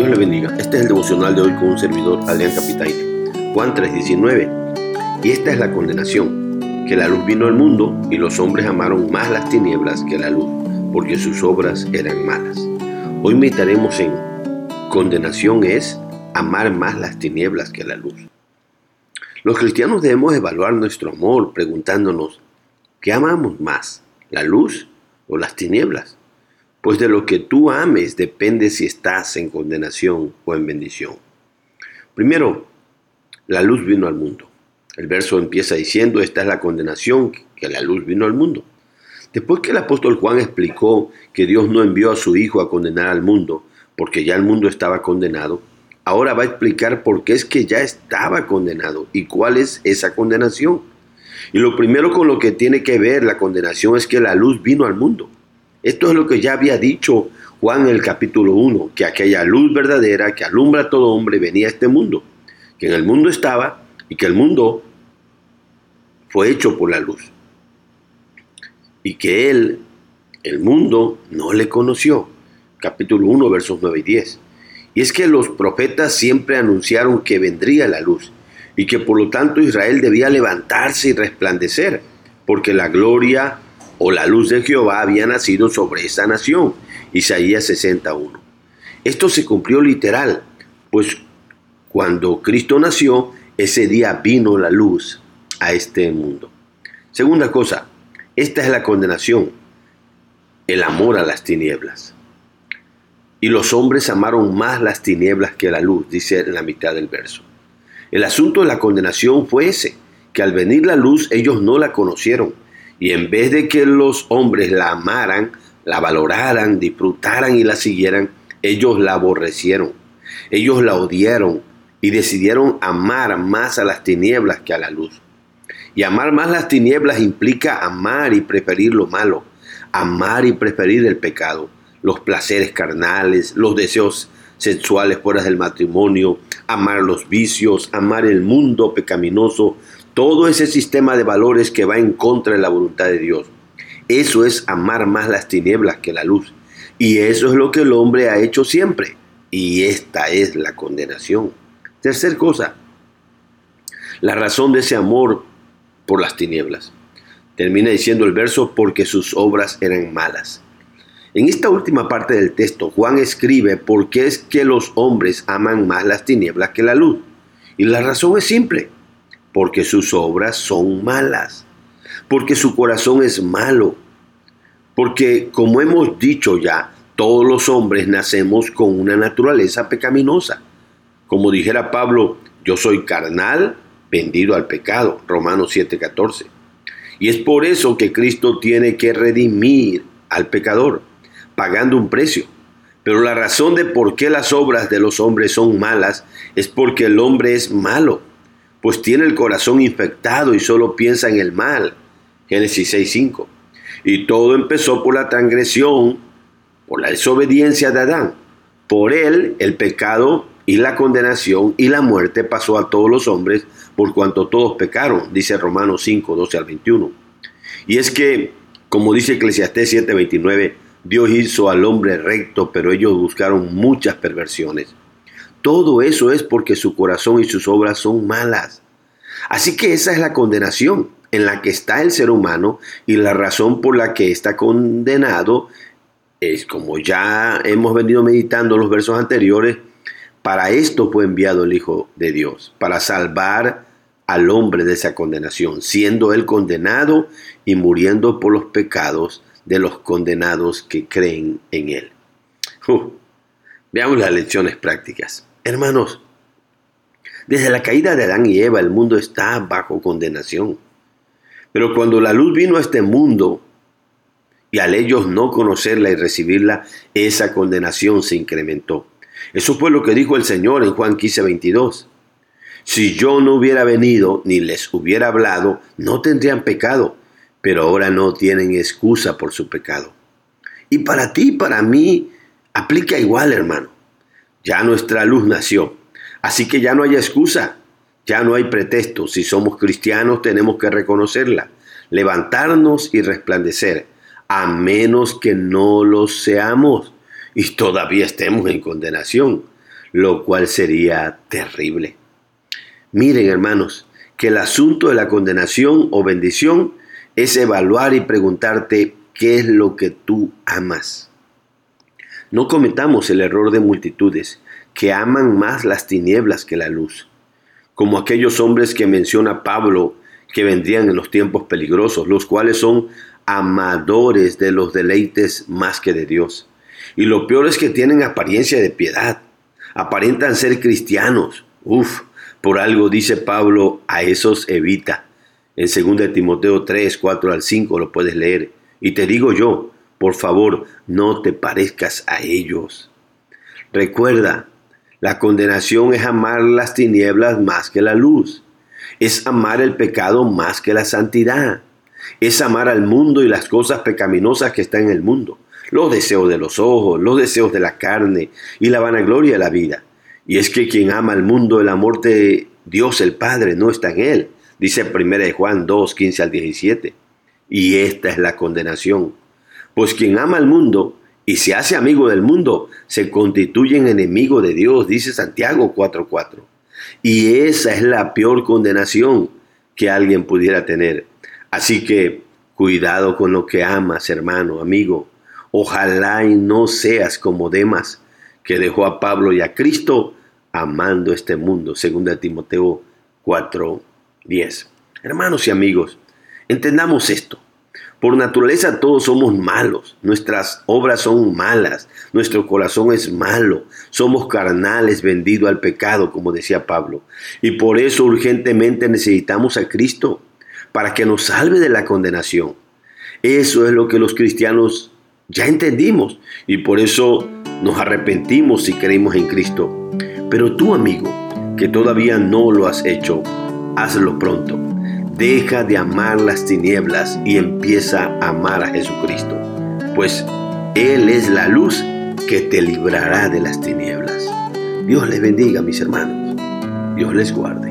Dios le bendiga. Este es el devocional de hoy con un servidor, Adrián Capitaine. Juan 3:19. Y esta es la condenación, que la luz vino al mundo y los hombres amaron más las tinieblas que la luz, porque sus obras eran malas. Hoy meditaremos en condenación es amar más las tinieblas que la luz. Los cristianos debemos evaluar nuestro amor preguntándonos, ¿qué amamos más, la luz o las tinieblas? Pues de lo que tú ames depende si estás en condenación o en bendición. Primero, la luz vino al mundo. El verso empieza diciendo, esta es la condenación, que la luz vino al mundo. Después que el apóstol Juan explicó que Dios no envió a su Hijo a condenar al mundo, porque ya el mundo estaba condenado, ahora va a explicar por qué es que ya estaba condenado y cuál es esa condenación. Y lo primero con lo que tiene que ver la condenación es que la luz vino al mundo. Esto es lo que ya había dicho Juan en el capítulo 1, que aquella luz verdadera que alumbra a todo hombre venía a este mundo, que en el mundo estaba y que el mundo fue hecho por la luz. Y que él, el mundo, no le conoció. Capítulo 1, versos 9 y 10. Y es que los profetas siempre anunciaron que vendría la luz y que por lo tanto Israel debía levantarse y resplandecer, porque la gloria o la luz de Jehová había nacido sobre esa nación. Isaías 61. Esto se cumplió literal, pues cuando Cristo nació, ese día vino la luz a este mundo. Segunda cosa, esta es la condenación, el amor a las tinieblas. Y los hombres amaron más las tinieblas que la luz, dice en la mitad del verso. El asunto de la condenación fue ese, que al venir la luz ellos no la conocieron, y en vez de que los hombres la amaran, la valoraran, disfrutaran y la siguieran, ellos la aborrecieron. Ellos la odiaron y decidieron amar más a las tinieblas que a la luz. Y amar más las tinieblas implica amar y preferir lo malo, amar y preferir el pecado, los placeres carnales, los deseos sexuales fuera del matrimonio, amar los vicios, amar el mundo pecaminoso, todo ese sistema de valores que va en contra de la voluntad de Dios. Eso es amar más las tinieblas que la luz. Y eso es lo que el hombre ha hecho siempre. Y esta es la condenación. Tercer cosa, la razón de ese amor por las tinieblas. Termina diciendo el verso porque sus obras eran malas. En esta última parte del texto, Juan escribe por qué es que los hombres aman más las tinieblas que la luz. Y la razón es simple porque sus obras son malas, porque su corazón es malo, porque como hemos dicho ya, todos los hombres nacemos con una naturaleza pecaminosa. Como dijera Pablo, yo soy carnal, vendido al pecado, Romanos 7:14. Y es por eso que Cristo tiene que redimir al pecador, pagando un precio. Pero la razón de por qué las obras de los hombres son malas es porque el hombre es malo pues tiene el corazón infectado y solo piensa en el mal. Génesis 6.5. Y todo empezó por la transgresión, por la desobediencia de Adán. Por él el pecado y la condenación y la muerte pasó a todos los hombres por cuanto todos pecaron, dice Romanos 5, 12 al 21. Y es que, como dice Eclesiastés 7:29, Dios hizo al hombre recto, pero ellos buscaron muchas perversiones. Todo eso es porque su corazón y sus obras son malas. Así que esa es la condenación en la que está el ser humano y la razón por la que está condenado es como ya hemos venido meditando los versos anteriores, para esto fue enviado el Hijo de Dios, para salvar al hombre de esa condenación, siendo él condenado y muriendo por los pecados de los condenados que creen en él. veamos las lecciones prácticas. Hermanos, desde la caída de Adán y Eva el mundo está bajo condenación. Pero cuando la luz vino a este mundo y al ellos no conocerla y recibirla, esa condenación se incrementó. Eso fue lo que dijo el Señor en Juan 15, 22. Si yo no hubiera venido ni les hubiera hablado, no tendrían pecado, pero ahora no tienen excusa por su pecado. Y para ti, para mí, aplica igual, hermano. Ya nuestra luz nació. Así que ya no hay excusa, ya no hay pretexto. Si somos cristianos tenemos que reconocerla, levantarnos y resplandecer, a menos que no lo seamos y todavía estemos en condenación. lo cual sería terrible. Miren hermanos, que el asunto de la condenación o bendición es evaluar y preguntarte qué es lo que tú amas. No cometamos el error de multitudes que aman más las tinieblas que la luz, como aquellos hombres que menciona Pablo que vendrían en los tiempos peligrosos, los cuales son amadores de los deleites más que de Dios. Y lo peor es que tienen apariencia de piedad, aparentan ser cristianos. Uf, por algo dice Pablo, a esos evita. En 2 Timoteo 3, 4 al 5 lo puedes leer. Y te digo yo, por favor, no te parezcas a ellos. Recuerda, la condenación es amar las tinieblas más que la luz. Es amar el pecado más que la santidad. Es amar al mundo y las cosas pecaminosas que están en el mundo. Los deseos de los ojos, los deseos de la carne y la vanagloria de la vida. Y es que quien ama al mundo, el amor de Dios el Padre no está en él. Dice 1 Juan 2, 15 al 17. Y esta es la condenación. Pues quien ama al mundo y se hace amigo del mundo, se constituye en enemigo de Dios, dice Santiago 4.4. Y esa es la peor condenación que alguien pudiera tener. Así que cuidado con lo que amas, hermano, amigo. Ojalá y no seas como Demas, que dejó a Pablo y a Cristo amando este mundo, según Timoteo 4:10. Hermanos y amigos, entendamos esto. Por naturaleza todos somos malos, nuestras obras son malas, nuestro corazón es malo, somos carnales vendidos al pecado, como decía Pablo. Y por eso urgentemente necesitamos a Cristo para que nos salve de la condenación. Eso es lo que los cristianos ya entendimos y por eso nos arrepentimos si creemos en Cristo. Pero tú, amigo, que todavía no lo has hecho, hazlo pronto. Deja de amar las tinieblas y empieza a amar a Jesucristo, pues Él es la luz que te librará de las tinieblas. Dios les bendiga, mis hermanos. Dios les guarde.